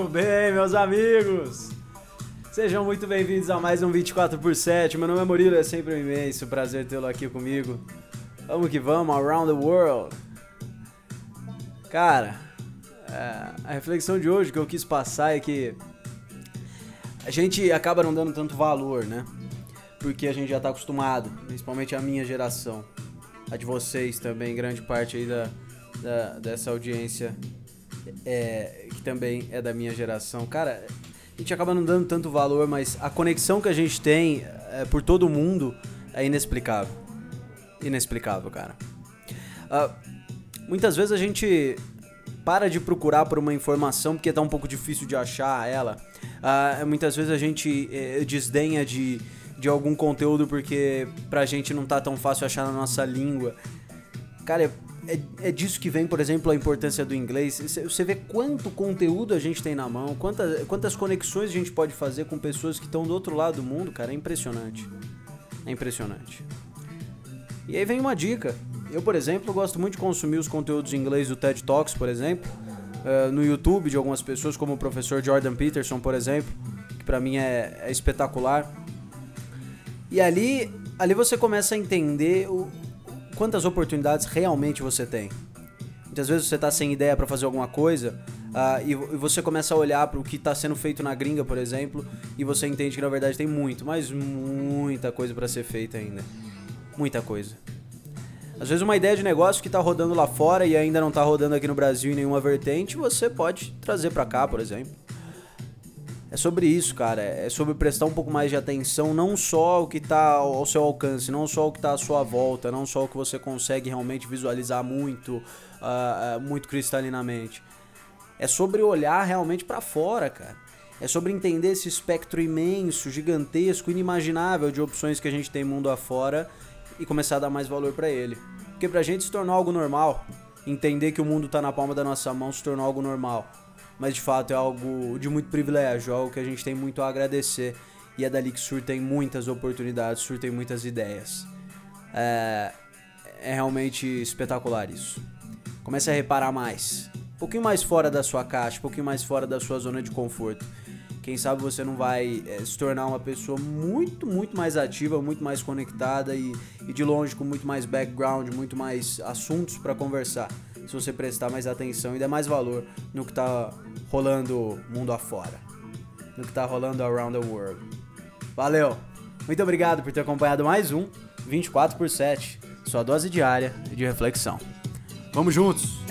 Muito bem, meus amigos! Sejam muito bem-vindos a mais um 24 por 7. Meu nome é Murilo, é sempre um imenso prazer tê-lo aqui comigo. Vamos que vamos, around the world. Cara, é, a reflexão de hoje que eu quis passar é que a gente acaba não dando tanto valor, né? Porque a gente já tá acostumado, principalmente a minha geração, a de vocês também, grande parte aí da, da dessa audiência é, que também é da minha geração. Cara, a gente acaba não dando tanto valor, mas a conexão que a gente tem é, por todo mundo é inexplicável. Inexplicável, cara. Uh, muitas vezes a gente para de procurar por uma informação porque tá um pouco difícil de achar ela. Uh, muitas vezes a gente eh, desdenha de, de algum conteúdo porque pra gente não tá tão fácil achar na nossa língua. Cara, é, é disso que vem, por exemplo, a importância do inglês. Você vê quanto conteúdo a gente tem na mão, quantas, quantas conexões a gente pode fazer com pessoas que estão do outro lado do mundo, cara. É impressionante. É impressionante. E aí vem uma dica. Eu, por exemplo, gosto muito de consumir os conteúdos em inglês do TED Talks, por exemplo, uh, no YouTube de algumas pessoas, como o professor Jordan Peterson, por exemplo, que para mim é, é espetacular. E ali, ali você começa a entender o, quantas oportunidades realmente você tem. Muitas vezes você está sem ideia para fazer alguma coisa uh, e, e, você começa a olhar para o que está sendo feito na gringa, por exemplo, e você entende que na verdade tem muito, mas muita coisa para ser feita ainda. Muita coisa. Às vezes uma ideia de negócio que está rodando lá fora e ainda não está rodando aqui no Brasil em nenhuma vertente, você pode trazer para cá, por exemplo. É sobre isso, cara. É sobre prestar um pouco mais de atenção, não só o que está ao seu alcance, não só o que está à sua volta, não só o que você consegue realmente visualizar muito, uh, muito cristalinamente. É sobre olhar realmente para fora, cara. É sobre entender esse espectro imenso, gigantesco, inimaginável de opções que a gente tem mundo afora e começar a dar mais valor para ele. Porque pra gente se tornar algo normal, entender que o mundo tá na palma da nossa mão se tornou algo normal mas de fato é algo de muito privilégio, algo que a gente tem muito a agradecer e é dali que surtem muitas oportunidades, surtem muitas ideias. É, é realmente espetacular isso. Comece a reparar mais, um pouquinho mais fora da sua caixa, um pouquinho mais fora da sua zona de conforto. Quem sabe você não vai é, se tornar uma pessoa muito, muito mais ativa, muito mais conectada e, e de longe com muito mais background, muito mais assuntos para conversar se você prestar mais atenção e der mais valor no que tá rolando mundo afora, no que tá rolando around the world. Valeu! Muito obrigado por ter acompanhado mais um 24 por 7, sua dose diária de reflexão. Vamos juntos!